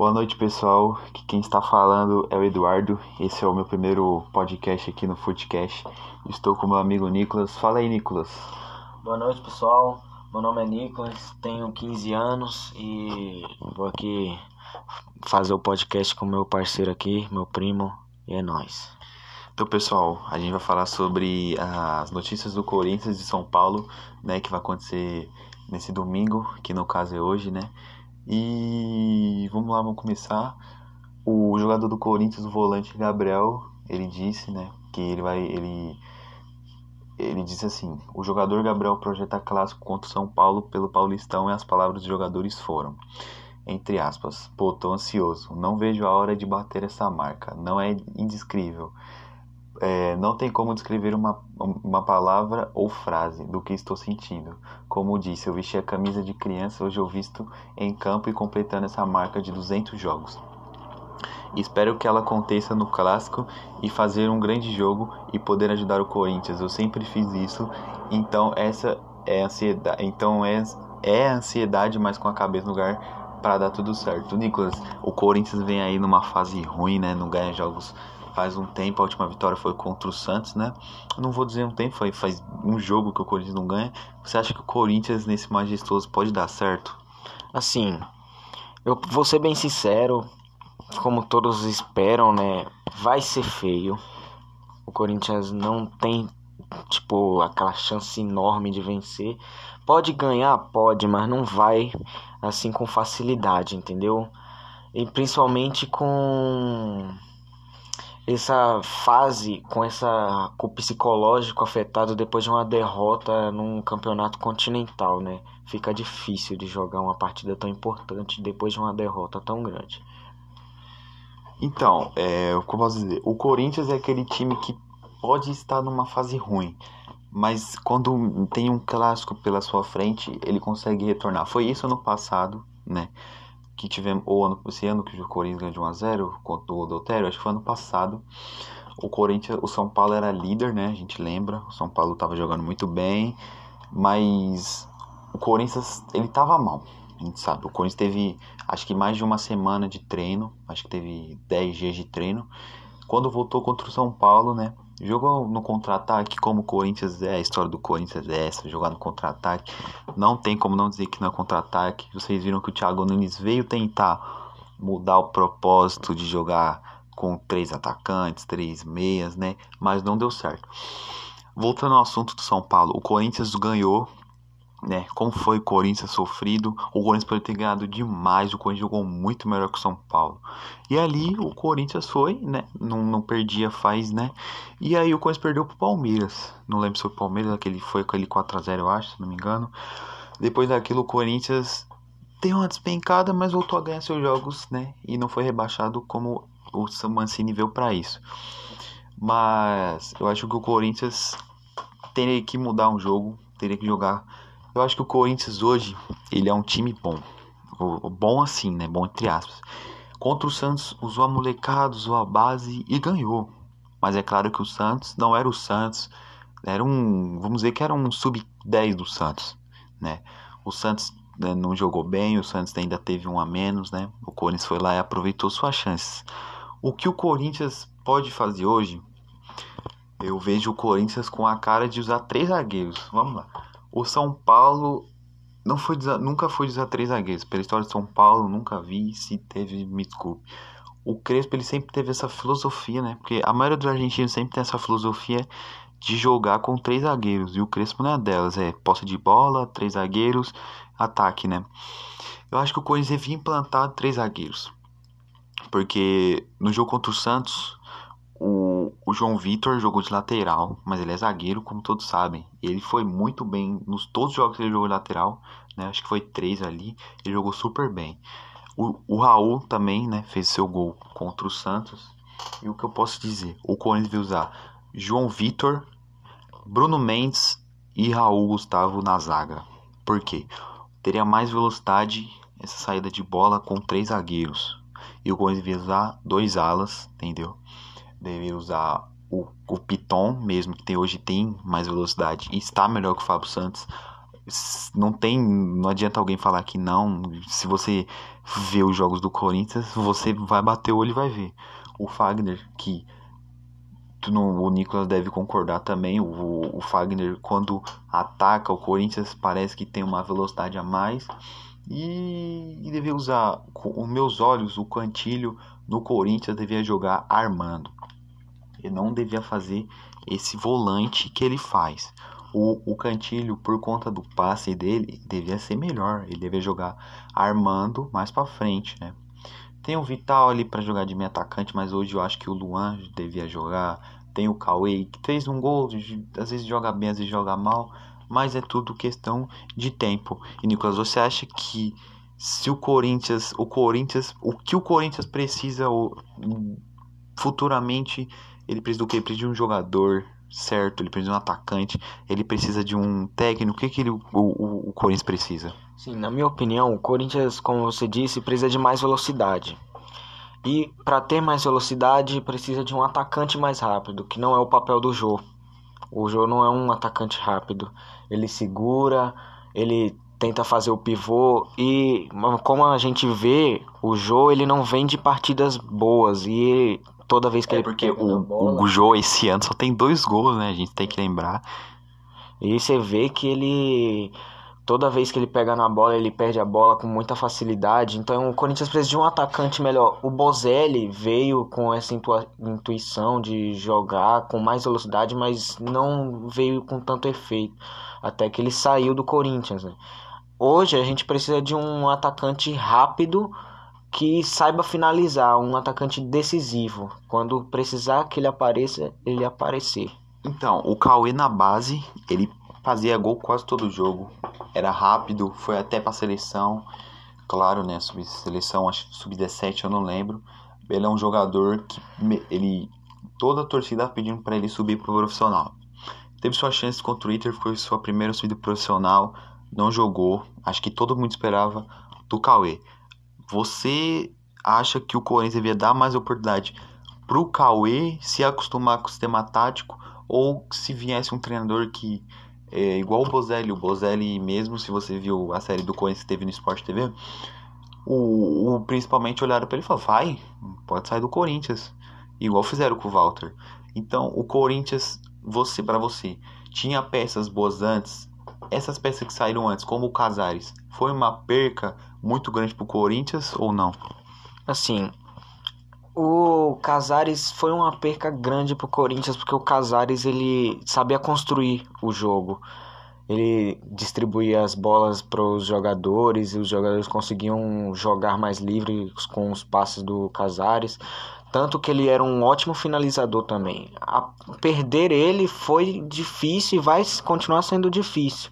Boa noite, pessoal. Quem está falando é o Eduardo. Esse é o meu primeiro podcast aqui no Footcast. Estou com meu amigo Nicolas. Fala aí, Nicolas. Boa noite, pessoal. Meu nome é Nicolas, tenho 15 anos e vou aqui fazer o podcast com meu parceiro aqui, meu primo, e é nóis. Então, pessoal, a gente vai falar sobre as notícias do Corinthians de São Paulo, né, que vai acontecer nesse domingo, que no caso é hoje, né? E vamos lá, vamos começar. O jogador do Corinthians, o volante Gabriel, ele disse, né, que ele vai ele ele disse assim: "O jogador Gabriel projeta clássico contra o São Paulo pelo Paulistão e as palavras dos jogadores foram entre aspas, pô, tô ansioso, não vejo a hora de bater essa marca, não é indescrível. É, não tem como descrever uma, uma palavra ou frase do que estou sentindo. Como disse, eu vesti a camisa de criança, hoje eu visto em campo e completando essa marca de 200 jogos. Espero que ela aconteça no clássico e fazer um grande jogo e poder ajudar o Corinthians. Eu sempre fiz isso, então essa é ansiedade, então é, é ansiedade, mas com a cabeça no lugar para dar tudo certo. Nicolas, o Corinthians vem aí numa fase ruim, né? Não ganha jogos faz um tempo, a última vitória foi contra o Santos, né? não vou dizer um tempo, foi faz um jogo que o Corinthians não ganha. Você acha que o Corinthians nesse majestoso pode dar certo? Assim, eu vou ser bem sincero, como todos esperam, né? Vai ser feio. O Corinthians não tem tipo aquela chance enorme de vencer. Pode ganhar, pode, mas não vai assim com facilidade, entendeu? E principalmente com essa fase, com essa com o psicológico afetado depois de uma derrota num campeonato continental, né? Fica difícil de jogar uma partida tão importante depois de uma derrota tão grande. Então, é, como posso dizer, o Corinthians é aquele time que pode estar numa fase ruim, mas quando tem um clássico pela sua frente, ele consegue retornar. Foi isso ano passado, né? Que tivemos, ou ano, esse ano que o Corinthians ganhou de 1x0 contra o Doutério, acho que foi ano passado. O Corinthians, o São Paulo era líder, né? A gente lembra. O São Paulo estava jogando muito bem, mas o Corinthians, ele estava mal. A gente sabe, o Corinthians teve acho que mais de uma semana de treino, acho que teve 10 dias de treino. Quando voltou contra o São Paulo, né? Jogou no contra-ataque, como o Corinthians é, a história do Corinthians é essa, jogar no contra-ataque. Não tem como não dizer que não é contra-ataque. Vocês viram que o Thiago Nunes veio tentar mudar o propósito de jogar com três atacantes, três meias, né? Mas não deu certo. Voltando ao assunto do São Paulo, o Corinthians ganhou né? Como foi o Corinthians sofrido, o Corinthians poderia ter ganhado demais, o Corinthians jogou muito melhor que o São Paulo. E ali o Corinthians foi, né? Não, não perdia faz, né? E aí o Corinthians perdeu pro Palmeiras. Não lembro se foi o Palmeiras, aquele foi aquele 4 a 0 eu acho, se não me engano. Depois daquilo o Corinthians deu uma despencada, mas voltou a ganhar seus jogos, né? E não foi rebaixado como o Mancini veio para isso. Mas eu acho que o Corinthians teria que mudar um jogo, teria que jogar eu acho que o Corinthians hoje, ele é um time bom. Bom assim, né? Bom entre aspas. Contra o Santos, usou a molecada, usou a base e ganhou. Mas é claro que o Santos não era o Santos. Era um, vamos dizer que era um sub-10 do Santos, né? O Santos né, não jogou bem, o Santos ainda teve um a menos, né? O Corinthians foi lá e aproveitou suas chances. O que o Corinthians pode fazer hoje? Eu vejo o Corinthians com a cara de usar três zagueiros. Vamos lá. O São Paulo não foi nunca foi usar três zagueiros. Pela história de São Paulo, nunca vi. Se teve, me desculpe. O Crespo ele sempre teve essa filosofia, né? Porque a maioria dos argentinos sempre tem essa filosofia de jogar com três zagueiros. E o Crespo não é delas. É posse de bola, três zagueiros, ataque, né? Eu acho que o Corinthians devia implantar três zagueiros. Porque no jogo contra o Santos, o, o João Vitor jogou de lateral, mas ele é zagueiro, como todos sabem. Ele foi muito bem nos todos os jogos que ele jogou de lateral, né? Acho que foi três ali. Ele jogou super bem. O, o Raul também, né? Fez seu gol contra o Santos. E o que eu posso dizer? O Corinthians vai usar João Vitor, Bruno Mendes e Raul Gustavo na zaga. Por quê? Teria mais velocidade essa saída de bola com três zagueiros. E o Corinthians vai usar dois alas, entendeu? Deve usar o, o Piton mesmo, que tem, hoje tem mais velocidade e está melhor que o Fábio Santos. não tem, não adianta alguém falar que não. Se você vê os jogos do Corinthians, você vai bater o olho e vai ver. O Fagner, que o Nicolas deve concordar também, o, o Fagner quando ataca o Corinthians parece que tem uma velocidade a mais. E, e devia usar, com os meus olhos, o Cantilho no Corinthians devia jogar armando. Ele não devia fazer esse volante que ele faz. O, o Cantilho, por conta do passe dele, devia ser melhor. Ele devia jogar armando mais para frente, né? Tem o Vital ali para jogar de meio atacante, mas hoje eu acho que o Luan devia jogar. Tem o Cauê que fez um gol, às vezes joga bem, às vezes joga mal, mas é tudo questão de tempo. E Nicolas, você acha que se o Corinthians, o Corinthians, o que o Corinthians precisa futuramente, ele precisa do que? Ele precisa de um jogador certo, ele precisa de um atacante, ele precisa de um técnico. O que, que ele, o, o, o Corinthians precisa? Sim, na minha opinião, o Corinthians, como você disse, precisa de mais velocidade. E para ter mais velocidade, precisa de um atacante mais rápido, que não é o papel do Jô. O Jô não é um atacante rápido. Ele segura, ele tenta fazer o pivô e como a gente vê, o Jô ele não vem de partidas boas e toda vez que é ele porque o, bola, o Jô esse ano só tem dois gols, né? A gente tem que lembrar. E você vê que ele toda vez que ele pega na bola, ele perde a bola com muita facilidade. Então o Corinthians precisa de um atacante melhor. O Bozelli veio com essa intuição de jogar com mais velocidade, mas não veio com tanto efeito. Até que ele saiu do Corinthians. Né? Hoje a gente precisa de um atacante rápido que saiba finalizar, um atacante decisivo. Quando precisar que ele apareça, ele aparecer. Então, o Cauê na base, ele fazia gol quase todo jogo. Era rápido, foi até pra seleção. Claro, né? Sub-seleção, acho sub-17, eu não lembro. Ele é um jogador que ele toda a torcida pedindo para ele subir pro profissional. Teve sua chance contra o Inter, foi sua primeira subida profissional, não jogou. Acho que todo mundo esperava do Cauê. Você acha que o Corinthians devia dar mais oportunidade pro Cauê se acostumar com o sistema tático ou se viesse um treinador que é igual o Bozelli, o Bozelli mesmo, se você viu a série do Corinthians que teve no Sport TV, o, o principalmente olharam para ele e falaram: "Vai, pode sair do Corinthians", igual fizeram com o Walter. Então, o Corinthians, você para você, tinha peças boas antes. Essas peças que saíram antes, como o Casares, foi uma perca muito grande pro Corinthians ou não? Assim, o Casares foi uma perca grande pro Corinthians porque o Casares ele sabia construir o jogo. Ele distribuía as bolas para os jogadores e os jogadores conseguiam jogar mais livres com os passes do Casares. Tanto que ele era um ótimo finalizador também. A perder ele foi difícil e vai continuar sendo difícil.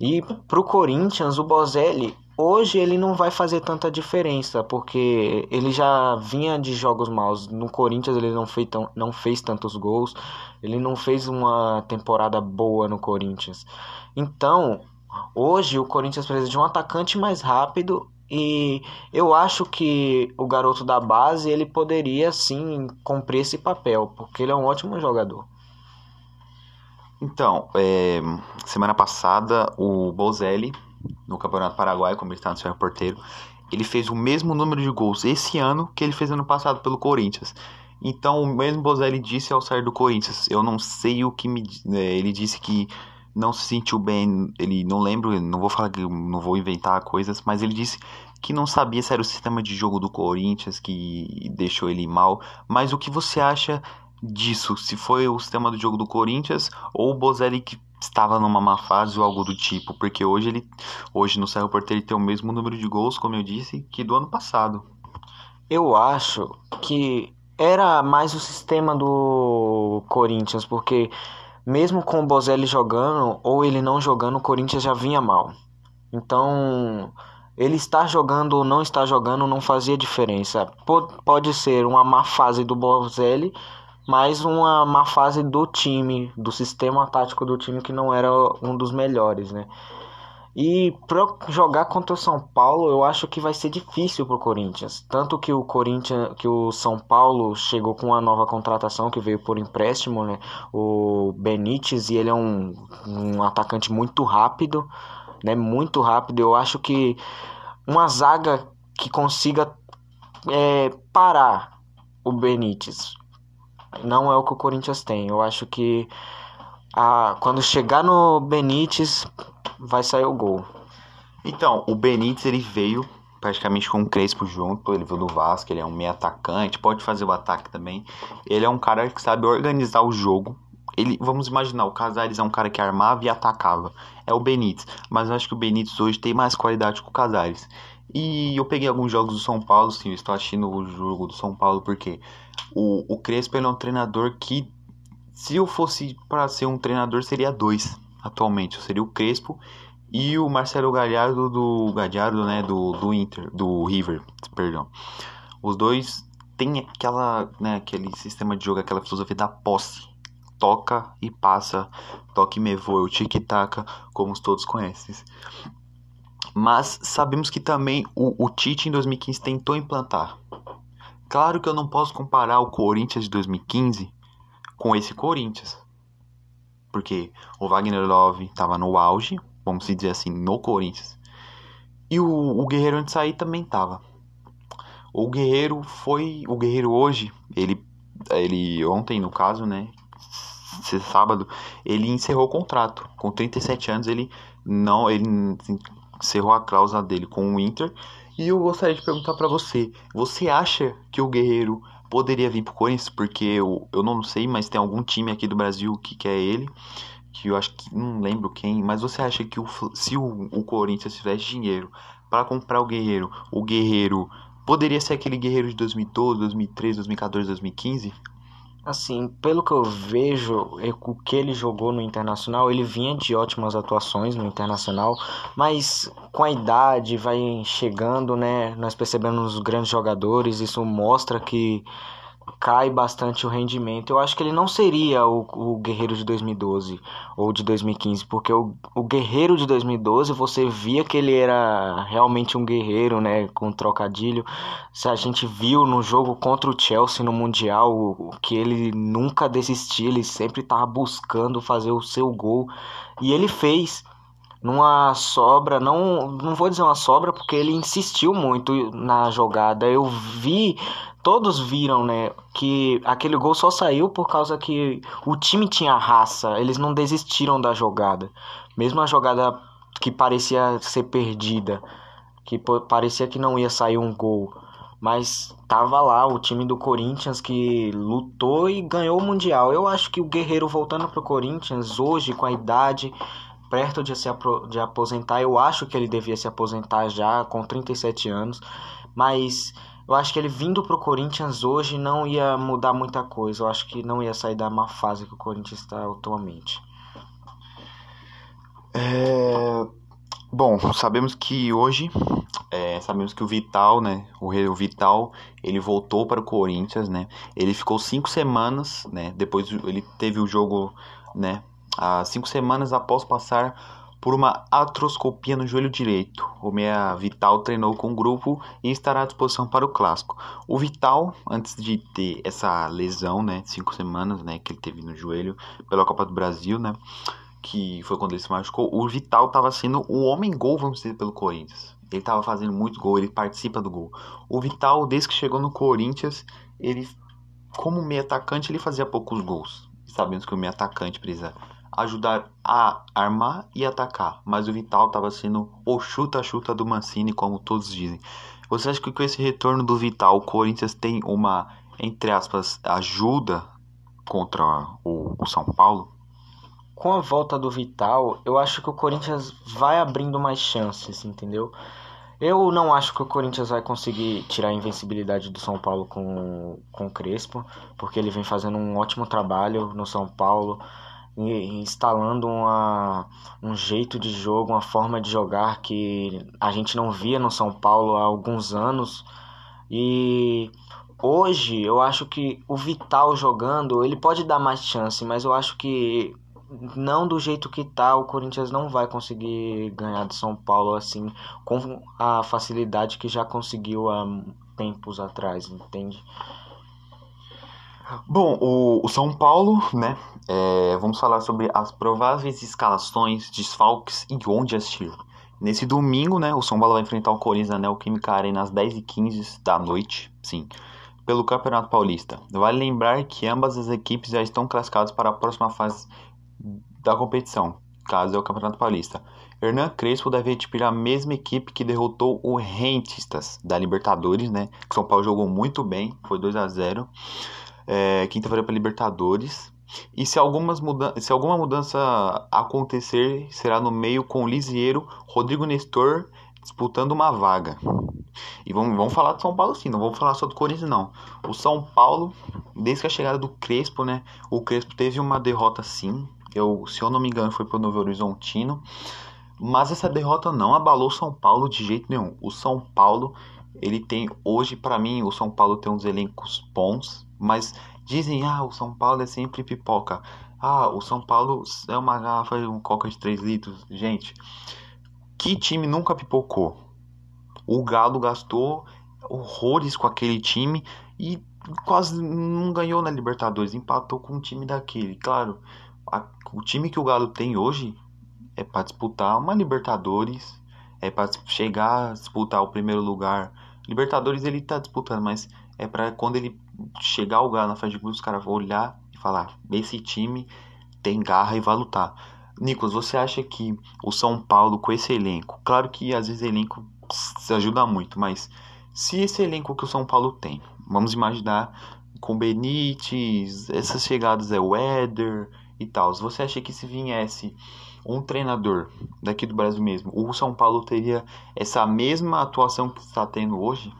E pro Corinthians, o Bozelli Hoje ele não vai fazer tanta diferença, porque ele já vinha de jogos maus. No Corinthians ele não fez, tão, não fez tantos gols, ele não fez uma temporada boa no Corinthians. Então, hoje o Corinthians precisa de um atacante mais rápido e eu acho que o garoto da base ele poderia sim cumprir esse papel, porque ele é um ótimo jogador. Então, é, semana passada o Bozelli no Campeonato Paraguai, como ele está no seu porteiro, ele fez o mesmo número de gols esse ano que ele fez ano passado pelo Corinthians. Então, o mesmo Bozelli disse ao sair do Corinthians, eu não sei o que me. É, ele disse que não se sentiu bem, ele não lembro, não vou falar que não vou inventar coisas, mas ele disse que não sabia se era o sistema de jogo do Corinthians que deixou ele mal. Mas o que você acha disso? Se foi o sistema do jogo do Corinthians ou o Bozelli que estava numa má fase ou algo do tipo, porque hoje ele hoje no Cerro Porteiro ele tem o mesmo número de gols, como eu disse, que do ano passado. Eu acho que era mais o sistema do Corinthians, porque mesmo com o Bozelli jogando ou ele não jogando, o Corinthians já vinha mal. Então, ele estar jogando ou não estar jogando não fazia diferença. Pode ser uma má fase do Bozelli, mais uma má fase do time, do sistema tático do time que não era um dos melhores, né? E para jogar contra o São Paulo, eu acho que vai ser difícil para o Corinthians. Tanto que o Corinthians, que o São Paulo chegou com uma nova contratação que veio por empréstimo, né? O Benítez e ele é um, um atacante muito rápido. né? Muito rápido. Eu acho que uma zaga que consiga é, parar o Benítez não é o que o Corinthians tem. Eu acho que a, quando chegar no Benítez vai sair o gol. Então, o Benítez ele veio praticamente com o Crespo junto, ele veio do Vasco, ele é um meio atacante, pode fazer o ataque também. Ele é um cara que sabe organizar o jogo. Ele, vamos imaginar, o Casares é um cara que armava e atacava. É o Benítez, mas eu acho que o Benítez hoje tem mais qualidade que o Casares. E eu peguei alguns jogos do São Paulo, sim, eu estou assistindo o jogo do São Paulo porque o, o Crespo é um treinador que, se eu fosse para ser um treinador, seria dois atualmente. Seria o Crespo e o Marcelo Galhardo do Galhardo, né, do, do Inter, do River, perdão. Os dois têm aquela, né, aquele sistema de jogo, aquela filosofia da posse. Toca e passa, toque e me voa, o tic-tac, como todos conhecem. Mas sabemos que também o, o Tite em 2015 tentou implantar. Claro que eu não posso comparar o Corinthians de 2015 com esse Corinthians. Porque o Wagner Love estava no auge, vamos dizer assim, no Corinthians. E o, o Guerreiro antes de sair também tava. O Guerreiro foi. O Guerreiro hoje, ele. Ele ontem, no caso, né? Sábado, ele encerrou o contrato. Com 37 anos, ele não. Ele encerrou a cláusula dele com o Inter. E eu gostaria de perguntar para você: você acha que o Guerreiro poderia vir pro Corinthians? Porque eu, eu não sei, mas tem algum time aqui do Brasil que quer ele que eu acho que não lembro quem, mas você acha que o, se o, o Corinthians tivesse dinheiro para comprar o Guerreiro, o Guerreiro poderia ser aquele Guerreiro de 2012, 2013, 2014, 2015? Assim, pelo que eu vejo, o que ele jogou no Internacional, ele vinha de ótimas atuações no Internacional, mas com a idade vai chegando, né? Nós percebemos os grandes jogadores, isso mostra que cai bastante o rendimento. Eu acho que ele não seria o, o Guerreiro de 2012 ou de 2015, porque o, o Guerreiro de 2012 você via que ele era realmente um guerreiro, né, com trocadilho. Se a gente viu no jogo contra o Chelsea no Mundial, o, que ele nunca desistia, ele sempre estava buscando fazer o seu gol e ele fez numa sobra, não, não vou dizer uma sobra porque ele insistiu muito na jogada. Eu vi todos viram, né, que aquele gol só saiu por causa que o time tinha raça, eles não desistiram da jogada. Mesmo a jogada que parecia ser perdida, que parecia que não ia sair um gol, mas tava lá o time do Corinthians que lutou e ganhou o mundial. Eu acho que o Guerreiro voltando pro Corinthians hoje com a idade perto de se de aposentar, eu acho que ele devia se aposentar já com 37 anos, mas eu acho que ele vindo pro Corinthians hoje não ia mudar muita coisa. Eu acho que não ia sair da má fase que o Corinthians está atualmente. É... Bom, sabemos que hoje, é, sabemos que o Vital, né, o, Vital, ele voltou para o Corinthians, né, ele ficou cinco semanas, né, depois ele teve o jogo, né, há cinco semanas após passar por uma atroscopia no joelho direito. O meia Vital treinou com o grupo e estará à disposição para o clássico. O Vital, antes de ter essa lesão, né, cinco semanas, né, que ele teve no joelho pela Copa do Brasil, né, que foi quando ele se machucou, o Vital estava sendo o homem gol, vamos dizer, pelo Corinthians. Ele estava fazendo muito gol, ele participa do gol. O Vital, desde que chegou no Corinthians, ele, como meio atacante, ele fazia poucos gols. Sabemos que o meio atacante precisa ajudar a armar e atacar, mas o Vital estava sendo o chuta-chuta do Mancini, como todos dizem. Você acha que com esse retorno do Vital, o Corinthians tem uma, entre aspas, ajuda contra o, o São Paulo? Com a volta do Vital, eu acho que o Corinthians vai abrindo mais chances, entendeu? Eu não acho que o Corinthians vai conseguir tirar a invencibilidade do São Paulo com, com o Crespo, porque ele vem fazendo um ótimo trabalho no São Paulo instalando uma, um jeito de jogo, uma forma de jogar que a gente não via no São Paulo há alguns anos. E hoje eu acho que o Vital jogando, ele pode dar mais chance, mas eu acho que não do jeito que tá, o Corinthians não vai conseguir ganhar de São Paulo assim com a facilidade que já conseguiu há tempos atrás, entende? Bom, o, o São Paulo, né? É, vamos falar sobre as prováveis escalações, desfalques e onde assistir. Nesse domingo, né, o São Paulo vai enfrentar o Corinthians na Neoquímica Arena às 10h15 da noite, sim, pelo Campeonato Paulista. Vale lembrar que ambas as equipes já estão classificadas para a próxima fase da competição, caso é o Campeonato Paulista. Hernan Crespo deve repetir a mesma equipe que derrotou o Rentistas da Libertadores, né? Que São Paulo jogou muito bem, foi 2 a 0 é, Quinta-feira para Libertadores. E se, algumas se alguma mudança acontecer, será no meio com Lisieiro, Rodrigo Nestor disputando uma vaga. E vamos, vamos falar do São Paulo sim, não vamos falar só do Corinthians não. O São Paulo, desde a chegada do Crespo, né? O Crespo teve uma derrota sim. Eu, se eu não me engano, foi pro Novo Horizontino. Mas essa derrota não abalou o São Paulo de jeito nenhum. O São Paulo, ele tem hoje para mim, o São Paulo tem uns elencos bons, mas dizem, ah, o São Paulo é sempre pipoca. Ah, o São Paulo é uma garrafa, um coca de 3 litros. Gente, que time nunca pipocou? O Galo gastou horrores com aquele time e quase não ganhou na Libertadores, empatou com um time daquele. Claro, a, o time que o Galo tem hoje é para disputar uma Libertadores, é para chegar a disputar o primeiro lugar. Libertadores ele tá disputando, mas é para quando ele chegar ao lugar na frente de grupos, os caras vão olhar e falar: esse time tem garra e vai lutar. Nicolas, você acha que o São Paulo com esse elenco, claro que às vezes elenco se ajuda muito, mas se esse elenco que o São Paulo tem, vamos imaginar com Benítez, essas chegadas é o Éder e tal, você acha que se viesse um treinador daqui do Brasil mesmo, o São Paulo teria essa mesma atuação que está tendo hoje?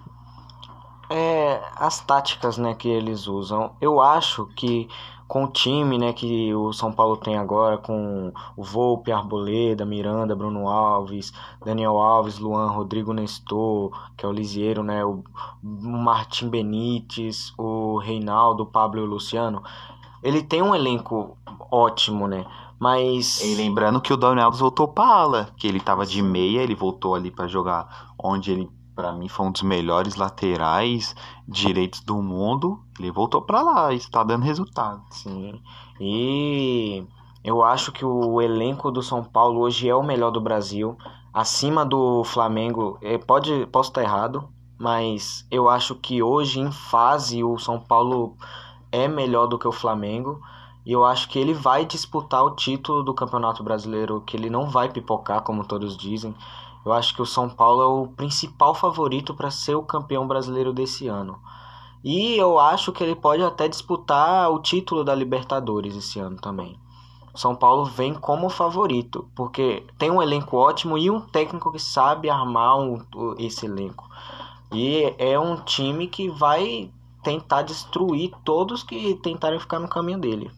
É, as táticas né, que eles usam. Eu acho que com o time né, que o São Paulo tem agora, com o Volpe, Arboleda, Miranda, Bruno Alves, Daniel Alves, Luan, Rodrigo Nestor, que é o Lisieiro, né, o Martim Benítez, o Reinaldo, o Pablo e o Luciano, ele tem um elenco ótimo, né? Mas. E lembrando que o Daniel Alves voltou pra ala, que ele tava de meia, ele voltou ali para jogar onde ele, para mim, foi um dos melhores laterais direitos do mundo. Ele voltou para lá, está dando resultado. Sim. E eu acho que o elenco do São Paulo hoje é o melhor do Brasil, acima do Flamengo. É, pode, posso estar errado, mas eu acho que hoje em fase o São Paulo é melhor do que o Flamengo. E eu acho que ele vai disputar o título do Campeonato Brasileiro, que ele não vai pipocar, como todos dizem. Eu acho que o São Paulo é o principal favorito para ser o campeão brasileiro desse ano. E eu acho que ele pode até disputar o título da Libertadores esse ano também. O São Paulo vem como favorito, porque tem um elenco ótimo e um técnico que sabe armar um, esse elenco. E é um time que vai tentar destruir todos que tentarem ficar no caminho dele.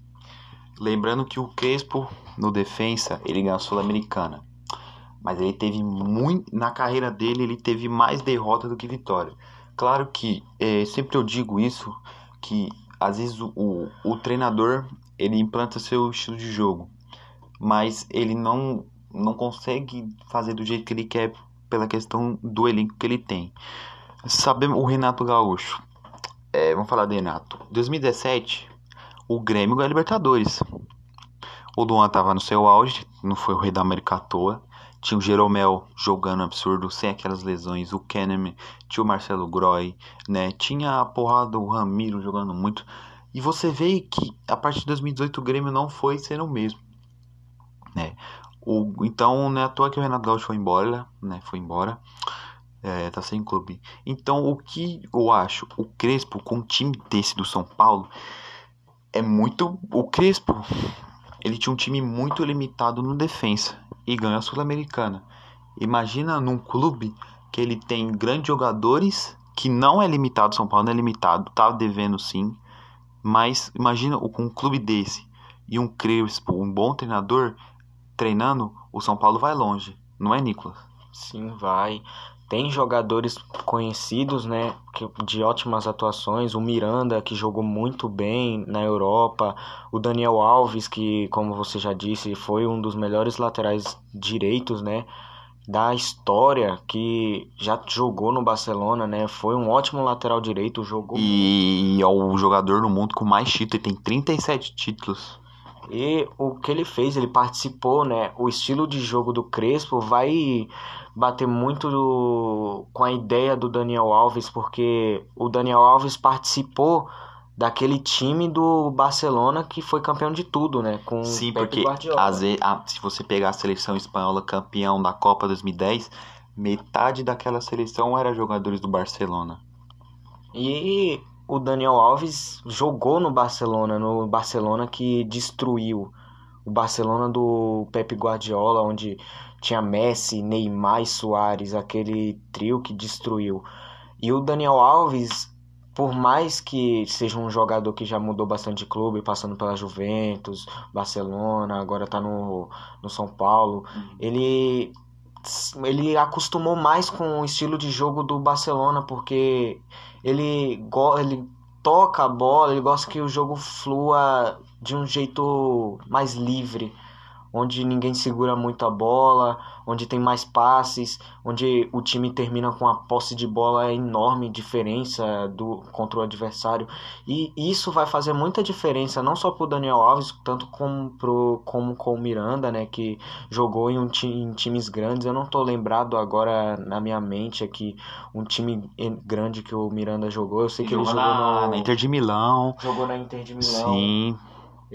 Lembrando que o Crespo, no defensa, ele ganhou a Sul-Americana. Mas ele teve muito. Na carreira dele, ele teve mais derrota do que vitória. Claro que é, sempre eu digo isso, que às vezes o, o, o treinador ele implanta seu estilo de jogo, mas ele não, não consegue fazer do jeito que ele quer pela questão do elenco que ele tem. Sabemos o Renato Gaúcho. É, vamos falar de Renato. 2017, o Grêmio ganhou a Libertadores. O Luan tava no seu auge, não foi o rei da América à toa. Tinha o Jeromel jogando absurdo, sem aquelas lesões. O Kahneman, tinha o Marcelo Groy, né? Tinha a porrada do Ramiro jogando muito. E você vê que a partir de 2018 o Grêmio não foi sendo o mesmo, né? O, então não é à toa que o Renato Gaúcho foi embora, né? Foi embora. É, tá sem clube. Então o que eu acho? O Crespo com um time desse do São Paulo é muito. O Crespo, ele tinha um time muito limitado no defensa e ganhou a Sul-Americana. Imagina num clube que ele tem grandes jogadores, que não é limitado, São Paulo não é limitado, tá devendo sim. Mas imagina com um clube desse e um Crespo, um bom treinador, treinando, o São Paulo vai longe, não é, Nicolas? Sim, vai. Tem jogadores conhecidos, né, de ótimas atuações, o Miranda que jogou muito bem na Europa, o Daniel Alves que, como você já disse, foi um dos melhores laterais direitos, né, da história, que já jogou no Barcelona, né, foi um ótimo lateral direito, jogou E é o jogador no mundo com mais títulos, ele tem 37 títulos. E o que ele fez, ele participou, né? O estilo de jogo do Crespo vai bater muito do, com a ideia do Daniel Alves, porque o Daniel Alves participou daquele time do Barcelona que foi campeão de tudo, né? Com Sim, Pepe porque Guardiola. às vezes, ah, se você pegar a seleção espanhola campeão da Copa 2010, metade daquela seleção era jogadores do Barcelona. E o Daniel Alves jogou no Barcelona, no Barcelona que destruiu o Barcelona do Pepe Guardiola, onde tinha Messi, Neymar e Soares, aquele trio que destruiu. E o Daniel Alves, por mais que seja um jogador que já mudou bastante de clube, passando pela Juventus, Barcelona, agora tá no, no São Paulo, ele ele acostumou mais com o estilo de jogo do Barcelona, porque ele, ele toca a bola, ele gosta que o jogo flua de um jeito mais livre, onde ninguém segura muito a bola, onde tem mais passes, onde o time termina com a posse de bola enorme diferença do contra o adversário. E isso vai fazer muita diferença não só pro Daniel Alves, tanto como pro como com o Miranda, né, que jogou em, um em times grandes. Eu não tô lembrado agora na minha mente aqui um time grande que o Miranda jogou. Eu sei que ele Jogou jogou na, no na Inter de Milão. jogou na Inter de Milão. Sim,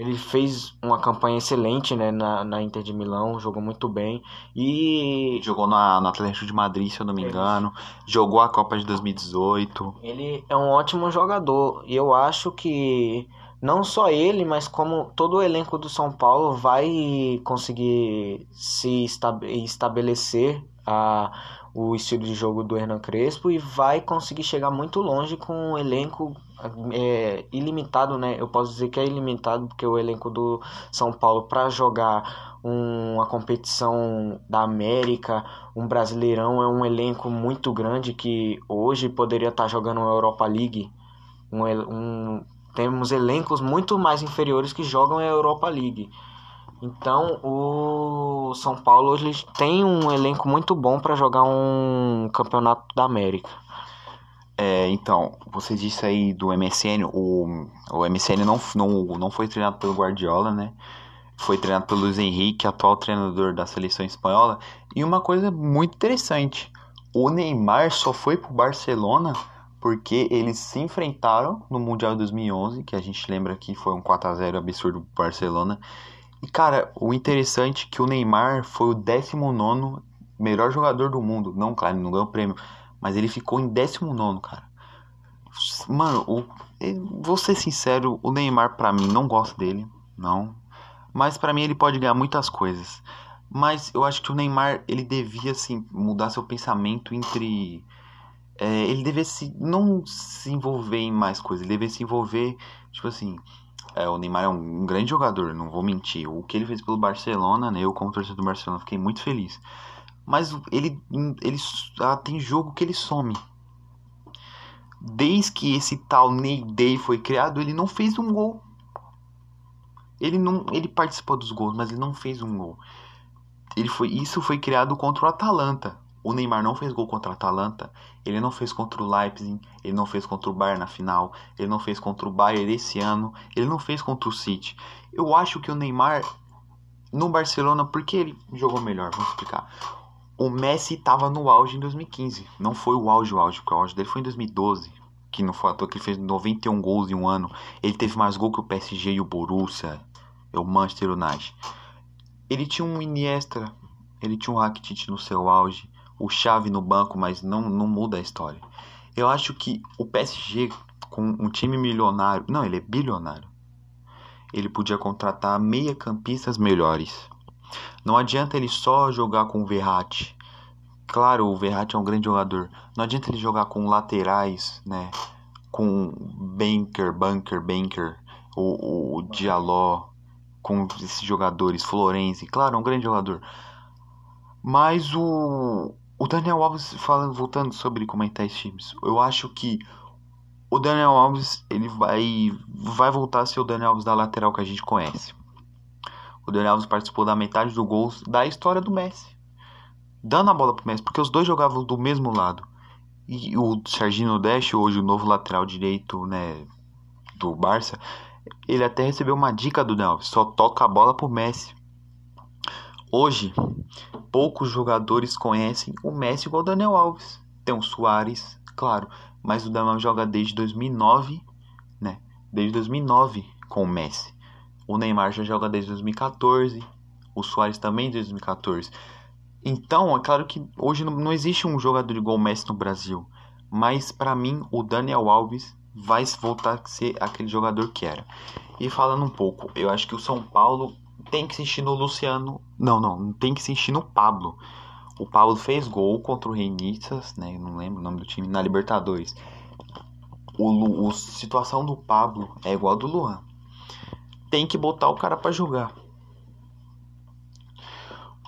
Ele fez uma campanha excelente né, na, na Inter de Milão, jogou muito bem. E jogou na, no Atlético de Madrid, se eu não me Isso. engano. Jogou a Copa de 2018. ele é um ótimo jogador. E eu acho que não só ele, mas como todo o elenco do São Paulo vai conseguir se esta- estabelecer a, o estilo de jogo do Hernan Crespo e vai conseguir chegar muito longe com um elenco é, ilimitado, né? Eu posso dizer que é ilimitado porque o elenco do São Paulo para jogar um- uma competição da América, um Brasileirão é um elenco muito grande que hoje poderia estar jogando uma Europa League. Um, um- temos elencos muito mais inferiores que jogam a Europa League. Então, o São Paulo hoje tem um elenco muito bom para jogar um campeonato da América. É, então, você disse aí do MSN, o, o MSN não, não, não foi treinado pelo Guardiola, né? Foi treinado pelo Luiz Henrique, atual treinador da seleção espanhola. E uma coisa muito interessante, o Neymar só foi pro Barcelona porque eles se enfrentaram no Mundial de 2011, que a gente lembra que foi um 4 a 0 absurdo pro Barcelona. E cara, o interessante é que o Neymar foi o 19 melhor jogador do mundo. Não, claro, não ganhou prêmio, mas ele ficou em 19, cara. Mano, o, vou ser sincero, o Neymar pra mim não gosto dele, não. Mas pra mim ele pode ganhar muitas coisas. Mas eu acho que o Neymar ele devia assim mudar seu pensamento entre é, ele devia se não se envolver em mais coisas, ele devia se envolver, tipo assim, é, o Neymar é um, um grande jogador, não vou mentir. O que ele fez pelo Barcelona, né, eu como torcedor do Barcelona fiquei muito feliz. Mas ele ele ah, tem jogo que ele some. Desde que esse tal Ney Day foi criado, ele não fez um gol. Ele não, ele participou dos gols, mas ele não fez um gol. Ele foi, isso foi criado contra o Atalanta. O Neymar não fez gol contra o Atalanta. Ele não fez contra o Leipzig. Ele não fez contra o Bayern na final. Ele não fez contra o Bayern esse ano. Ele não fez contra o City. Eu acho que o Neymar no Barcelona, porque ele jogou melhor, vamos explicar. O Messi estava no auge em 2015. Não foi o auge, o auge, porque o auge dele foi em 2012. Que não foi à toa que ele fez 91 gols em um ano. Ele teve mais gol que o PSG e o Borussia. O Manchester United. Ele tinha um Iniesta. Ele tinha um Rakitic no seu auge. O Xavi no banco, mas não, não muda a história. Eu acho que o PSG, com um time milionário. Não, ele é bilionário. Ele podia contratar meia campistas melhores. Não adianta ele só jogar com o Verratti. Claro, o Verratti é um grande jogador. Não adianta ele jogar com laterais, né? Com Banker, Bunker, Banker, o, o Diallo, com esses jogadores, Florenzi. Claro, é um grande jogador. Mas o, o Daniel Alves, falando, voltando sobre comentar esses times, eu acho que o Daniel Alves ele vai, vai voltar a ser o Daniel Alves da lateral que a gente conhece. O Daniel Alves participou da metade do gol da história do Messi. Dando a bola pro Messi, porque os dois jogavam do mesmo lado. E o Serginho Deste, hoje o novo lateral direito né, do Barça, Ele até recebeu uma dica do Daniel Alves, só toca a bola pro Messi. Hoje, poucos jogadores conhecem o Messi igual o Daniel Alves. Tem o Soares, claro, mas o Daniel joga desde 2009, né? Desde 2009 com o Messi. O Neymar já joga desde 2014, o Soares também desde 2014. Então, é claro que hoje não existe um jogador igual o Messi no Brasil, mas para mim o Daniel Alves vai voltar a ser aquele jogador que era. E falando um pouco, eu acho que o São Paulo tem que se encher no Luciano. Não, não, tem que se encher no Pablo. O Pablo fez gol contra o Reinitas, né? Não lembro o nome do time, na Libertadores. O, o situação do Pablo é igual a do Luan. Tem que botar o cara para jogar.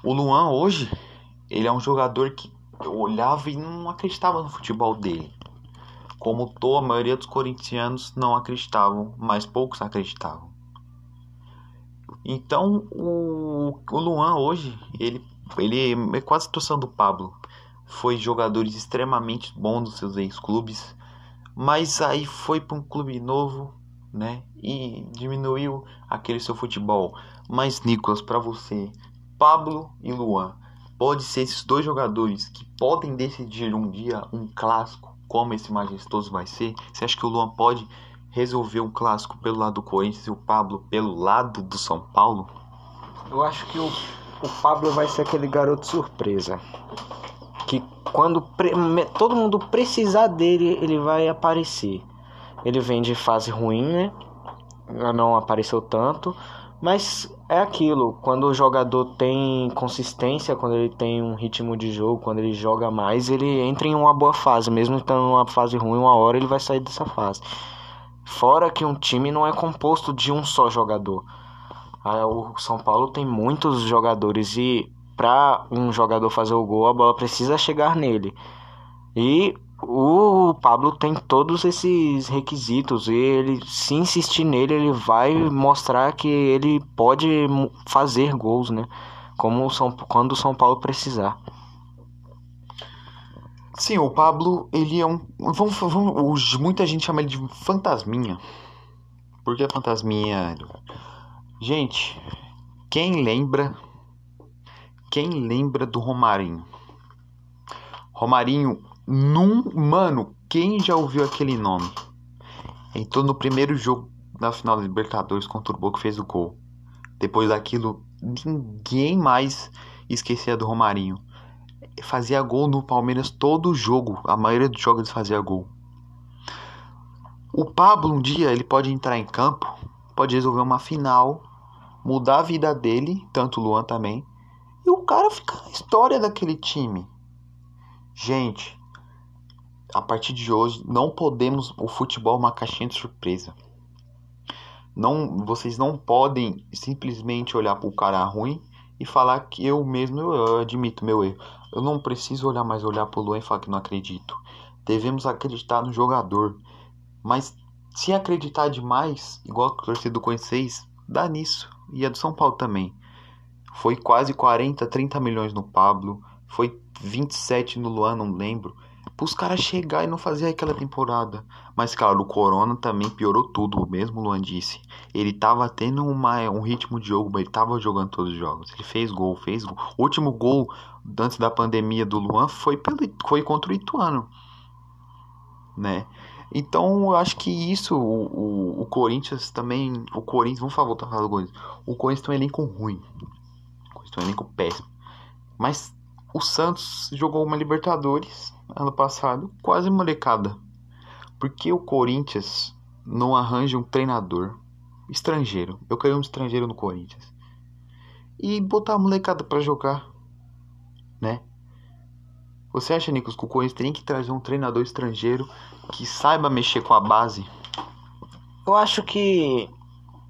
O Luan hoje, ele é um jogador que eu olhava e não acreditava no futebol dele. Como tô, a maioria dos corintianos não acreditavam, mas poucos acreditavam. Então o, o Luan hoje, ele, ele é quase a situação do Pablo. Foi jogadores extremamente bons dos seus ex-clubes, mas aí foi para um clube novo, né? E diminuiu aquele seu futebol. Mas Nicolas, para você, Pablo e Luan, pode ser esses dois jogadores que podem decidir um dia um clássico, como esse majestoso vai ser? Você acha que o Luan pode resolver um clássico pelo lado do Corinthians e o Pablo pelo lado do São Paulo? Eu acho que o, o Pablo vai ser aquele garoto surpresa. Que quando todo mundo precisar dele, ele vai aparecer. Ele vem de fase ruim, né? Não apareceu tanto. Mas é aquilo, quando o jogador tem consistência, quando ele tem um ritmo de jogo, quando ele joga mais, ele entra em uma boa fase. Mesmo estando numa fase ruim, uma hora ele vai sair dessa fase. Fora que um time não é composto de um só jogador. O São Paulo tem muitos jogadores e para um jogador fazer o gol, a bola precisa chegar nele. E o Pablo tem todos esses requisitos e ele se insistir nele ele vai mostrar que ele pode fazer gols né? Como São, quando o São Paulo precisar. Sim o Pablo ele é um vamos, vamos, muita gente chama ele de fantasminha. Por que fantasminha gente quem lembra quem lembra do Romarinho? Romarinho num. Mano, quem já ouviu aquele nome? Entrou no primeiro jogo da final da Libertadores contra o Boca fez o gol. Depois daquilo, ninguém mais esquecia do Romarinho. Fazia gol no Palmeiras todo jogo. A maioria dos jogos fazia gol. O Pablo um dia ele pode entrar em campo, pode resolver uma final, mudar a vida dele, tanto o Luan também. E o cara fica na história daquele time. Gente, a partir de hoje não podemos o futebol é uma caixinha de surpresa. Não, vocês não podem simplesmente olhar para o cara ruim e falar que eu mesmo eu, eu admito meu erro. Eu não preciso olhar mais olhar para o Luan e falar que não acredito. Devemos acreditar no jogador. Mas se acreditar demais, igual a torcida do Corinthians, dá nisso. E a do São Paulo também. Foi quase 40, 30 milhões no Pablo. Foi 27 no Luan, não lembro os caras chegar e não fazer aquela temporada. Mas claro, o Corona também piorou tudo, o mesmo Luan disse. Ele tava tendo uma, um ritmo de jogo, ele tava jogando todos os jogos. Ele fez gol, fez gol. O último gol antes da pandemia do Luan foi, pelo, foi contra o Ituano. Né? Então eu acho que isso, o, o, o Corinthians também. O Corinthians, vamos voltar a falar do Corinthians. O Corinthians tem um elenco ruim. O Corinthians tem um elenco péssimo. Mas o Santos jogou uma Libertadores ano passado, quase molecada. Porque o Corinthians não arranja um treinador estrangeiro? Eu quero um estrangeiro no Corinthians. E botar a molecada para jogar, né? Você acha, Nicolas, que o Corinthians tem que trazer um treinador estrangeiro que saiba mexer com a base? Eu acho que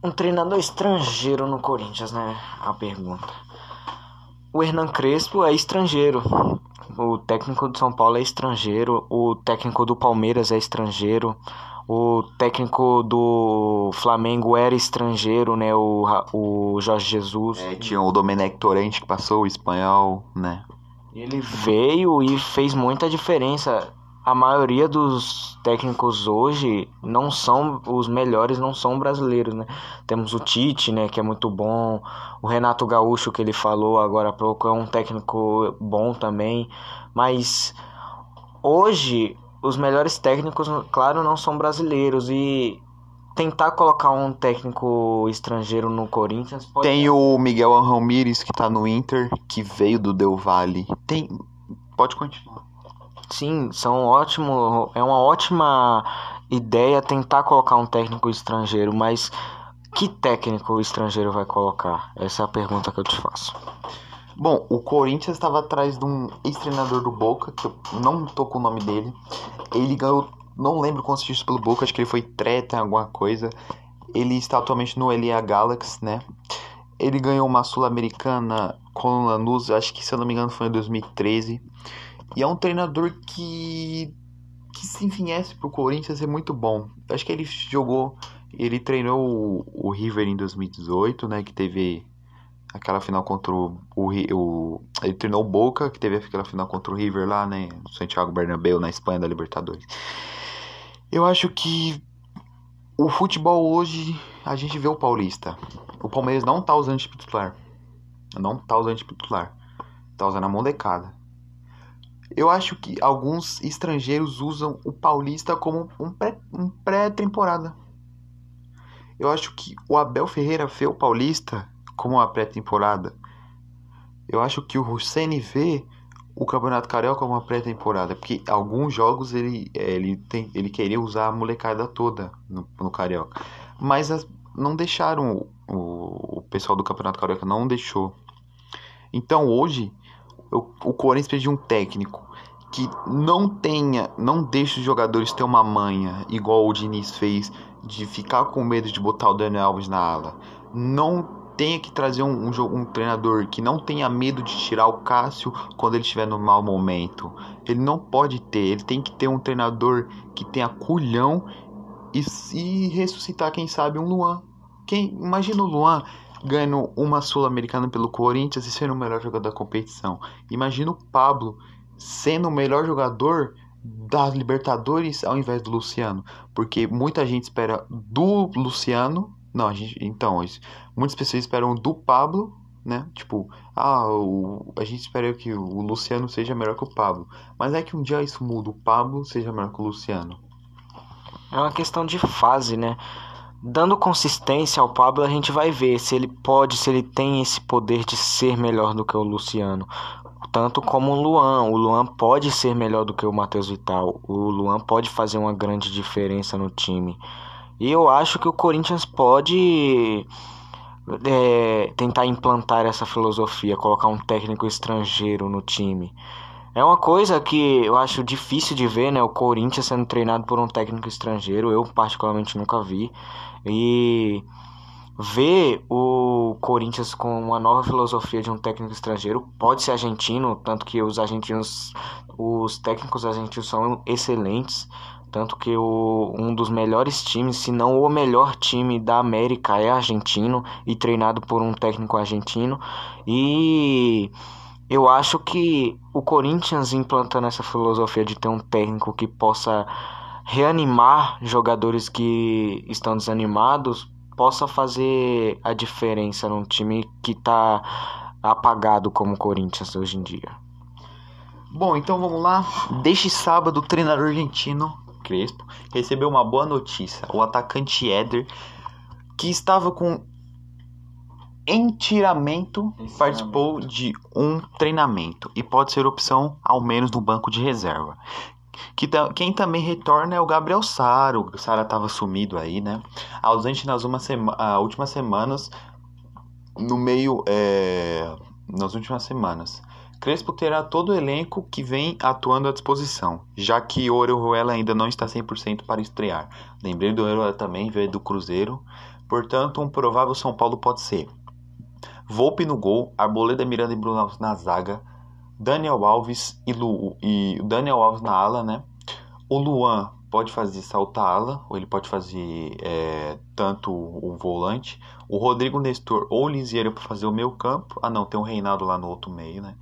um treinador estrangeiro no Corinthians, né? A pergunta. O Hernan Crespo é estrangeiro. O técnico do São Paulo é estrangeiro, o técnico do Palmeiras é estrangeiro, o técnico do Flamengo era estrangeiro, né? O, o Jorge Jesus. É, tinha o Domenech Torrente que passou o espanhol, né? Ele veio e fez muita diferença. A maioria dos técnicos hoje não são os melhores, não são brasileiros, né? Temos o Tite, né, que é muito bom, o Renato Gaúcho que ele falou agora há pouco é um técnico bom também, mas hoje os melhores técnicos, claro, não são brasileiros e tentar colocar um técnico estrangeiro no Corinthians pode... Tem o Miguel Ramírez que tá no Inter, que veio do Del Valle. Tem pode continuar. Sim, são ótimo, é uma ótima ideia tentar colocar um técnico estrangeiro, mas que técnico estrangeiro vai colocar? Essa é a pergunta que eu te faço. Bom, o Corinthians estava atrás de um ex-treinador do Boca, que eu não tô com o nome dele. Ele ganhou, não lembro quantos títulos pelo Boca, acho que ele foi treta, alguma coisa. Ele está atualmente no LA Galaxy, né? Ele ganhou uma Sul-Americana com o Lanús, acho que se eu não me engano foi em 2013. E é um treinador que que se viesse pro Corinthians é muito bom. Acho que ele jogou, ele treinou o, o River em 2018, né, que teve aquela final contra o, o, o, ele treinou o Boca, que teve aquela final contra o River lá, né, Santiago Bernabéu na Espanha da Libertadores. Eu acho que o futebol hoje a gente vê o Paulista. O Palmeiras não tá usando titular. Não tá usando titular. Tá usando a molecada. Eu acho que alguns estrangeiros usam o Paulista como um pré-temporada. Um pré eu acho que o Abel Ferreira vê o Paulista como uma pré-temporada. Eu acho que o Hussein vê o Campeonato Carioca como uma pré-temporada, porque alguns jogos ele, ele, tem, ele queria usar a molecada toda no, no Carioca, mas as, não deixaram o, o pessoal do Campeonato Carioca não deixou. Então hoje eu, o Corinthians precisa de um técnico que não tenha, não deixe os jogadores ter uma manha igual o Diniz fez de ficar com medo de botar o Daniel Alves na ala. Não tenha que trazer um, um, um, treinador que não tenha medo de tirar o Cássio quando ele estiver no mau momento. Ele não pode ter, ele tem que ter um treinador que tenha culhão e, e ressuscitar, quem sabe, um Luan. Quem, imagina o Luan ganhando uma Sul-Americana pelo Corinthians e sendo o melhor jogador da competição. Imagina o Pablo sendo o melhor jogador das Libertadores ao invés do Luciano, porque muita gente espera do Luciano, não, gente, então, muitas pessoas esperam do Pablo, né? Tipo, ah, o, a gente espera que o Luciano seja melhor que o Pablo, mas é que um dia isso muda, o Pablo seja melhor que o Luciano. É uma questão de fase, né? Dando consistência ao Pablo, a gente vai ver se ele pode, se ele tem esse poder de ser melhor do que o Luciano. Tanto como o Luan. O Luan pode ser melhor do que o Matheus Vital. O Luan pode fazer uma grande diferença no time. E eu acho que o Corinthians pode é, tentar implantar essa filosofia, colocar um técnico estrangeiro no time. É uma coisa que eu acho difícil de ver, né? O Corinthians sendo treinado por um técnico estrangeiro. Eu, particularmente, nunca vi. E ver o Corinthians com uma nova filosofia de um técnico estrangeiro pode ser argentino, tanto que os argentinos, os técnicos argentinos são excelentes, tanto que o, um dos melhores times, se não o melhor time da América é argentino e treinado por um técnico argentino. E eu acho que o Corinthians implantando essa filosofia de ter um técnico que possa reanimar jogadores que estão desanimados possa fazer a diferença num time que está apagado como o Corinthians hoje em dia. Bom, então vamos lá. Deste sábado, o treinador argentino Crespo recebeu uma boa notícia. O atacante Éder, que estava com entiramento, participou de um treinamento e pode ser opção ao menos no banco de reserva. Que quem também retorna é o Gabriel Sara. O Sara estava sumido aí, né? Ausente nas sema, últimas semanas. No meio. É, nas últimas semanas. Crespo terá todo o elenco que vem atuando à disposição, já que Orejuela ainda não está 100% para estrear. Lembrei do Orejuela também, veio do Cruzeiro. Portanto, um provável São Paulo pode ser Volpe no gol, Arboleda, Miranda e Bruno na zaga, Daniel Alves e, Lu, e Daniel Alves na ala, né? O Luan pode fazer saltar ala, ou ele pode fazer é, tanto o volante. O Rodrigo Nestor ou o Lisieiro para fazer o meio campo. Ah, não, tem o Reinaldo lá no outro meio, né?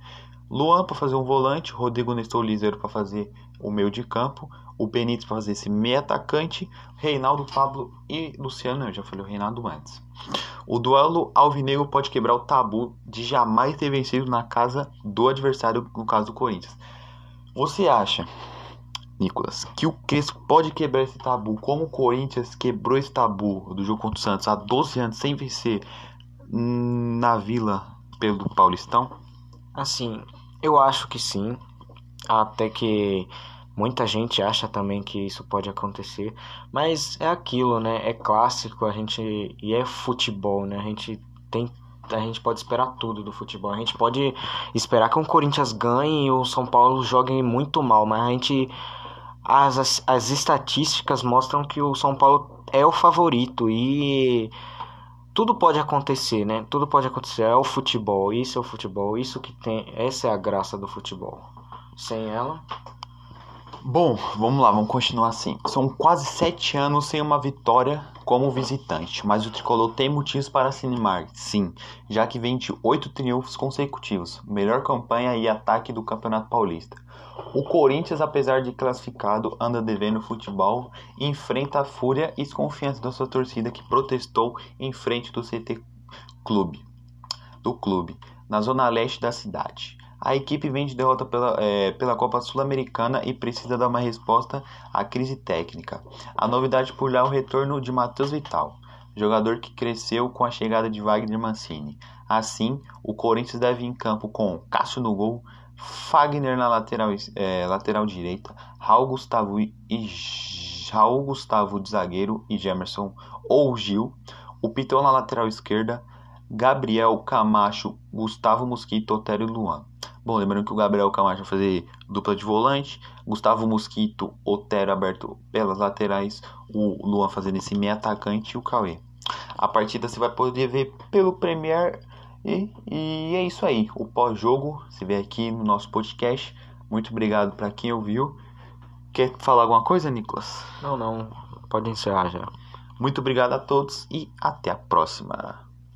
Luan para fazer um volante, Rodrigo Nestor Liseiro para fazer o meio de campo, o Benítez para fazer esse meio atacante, Reinaldo, Pablo e Luciano, eu já falei o Reinaldo antes. O duelo alvinegro pode quebrar o tabu de jamais ter vencido na casa do adversário, no caso do Corinthians. Você acha, Nicolas, que o Crespo pode quebrar esse tabu, como o Corinthians quebrou esse tabu do jogo contra o Santos há 12 anos sem vencer na Vila pelo Paulistão? Assim, eu acho que sim. Até que muita gente acha também que isso pode acontecer. Mas é aquilo, né? É clássico, a gente. E é futebol, né? A gente tem. A gente pode esperar tudo do futebol. A gente pode esperar que o Corinthians ganhe e o São Paulo jogue muito mal, mas a gente. As, as, as estatísticas mostram que o São Paulo é o favorito e tudo pode acontecer, né? Tudo pode acontecer. É o futebol, isso é o futebol, isso que tem, essa é a graça do futebol. Sem ela. Bom, vamos lá, vamos continuar assim. São quase sete anos sem uma vitória como visitante, mas o tricolor tem motivos para se animar, sim, já que vem de oito triunfos consecutivos, melhor campanha e ataque do Campeonato Paulista. O Corinthians, apesar de classificado, anda devendo futebol enfrenta a fúria e desconfiança da sua torcida que protestou em frente do CT Clube, do clube, na zona leste da cidade. A equipe vem de derrota pela, é, pela Copa Sul-Americana e precisa dar uma resposta à crise técnica. A novidade por lá é o retorno de Matheus Vital, jogador que cresceu com a chegada de Wagner Mancini. Assim, o Corinthians deve ir em campo com Cássio no gol, Fagner na lateral, é, lateral direita, Raul Gustavo e Raul Gustavo de zagueiro e Gemerson ou Gil, o Pitão na lateral esquerda, Gabriel Camacho, Gustavo Mosquito, Otério e Luan. Bom, lembrando que o Gabriel Camacho vai fazer dupla de volante, Gustavo Mosquito, Otero aberto pelas laterais, o Luan fazendo esse meio atacante e o Cauê. A partida você vai poder ver pelo Premier e, e é isso aí. O pós-jogo se vê aqui no nosso podcast. Muito obrigado para quem ouviu. Quer falar alguma coisa, Nicolas? Não, não. Pode encerrar já. Muito obrigado a todos e até a próxima.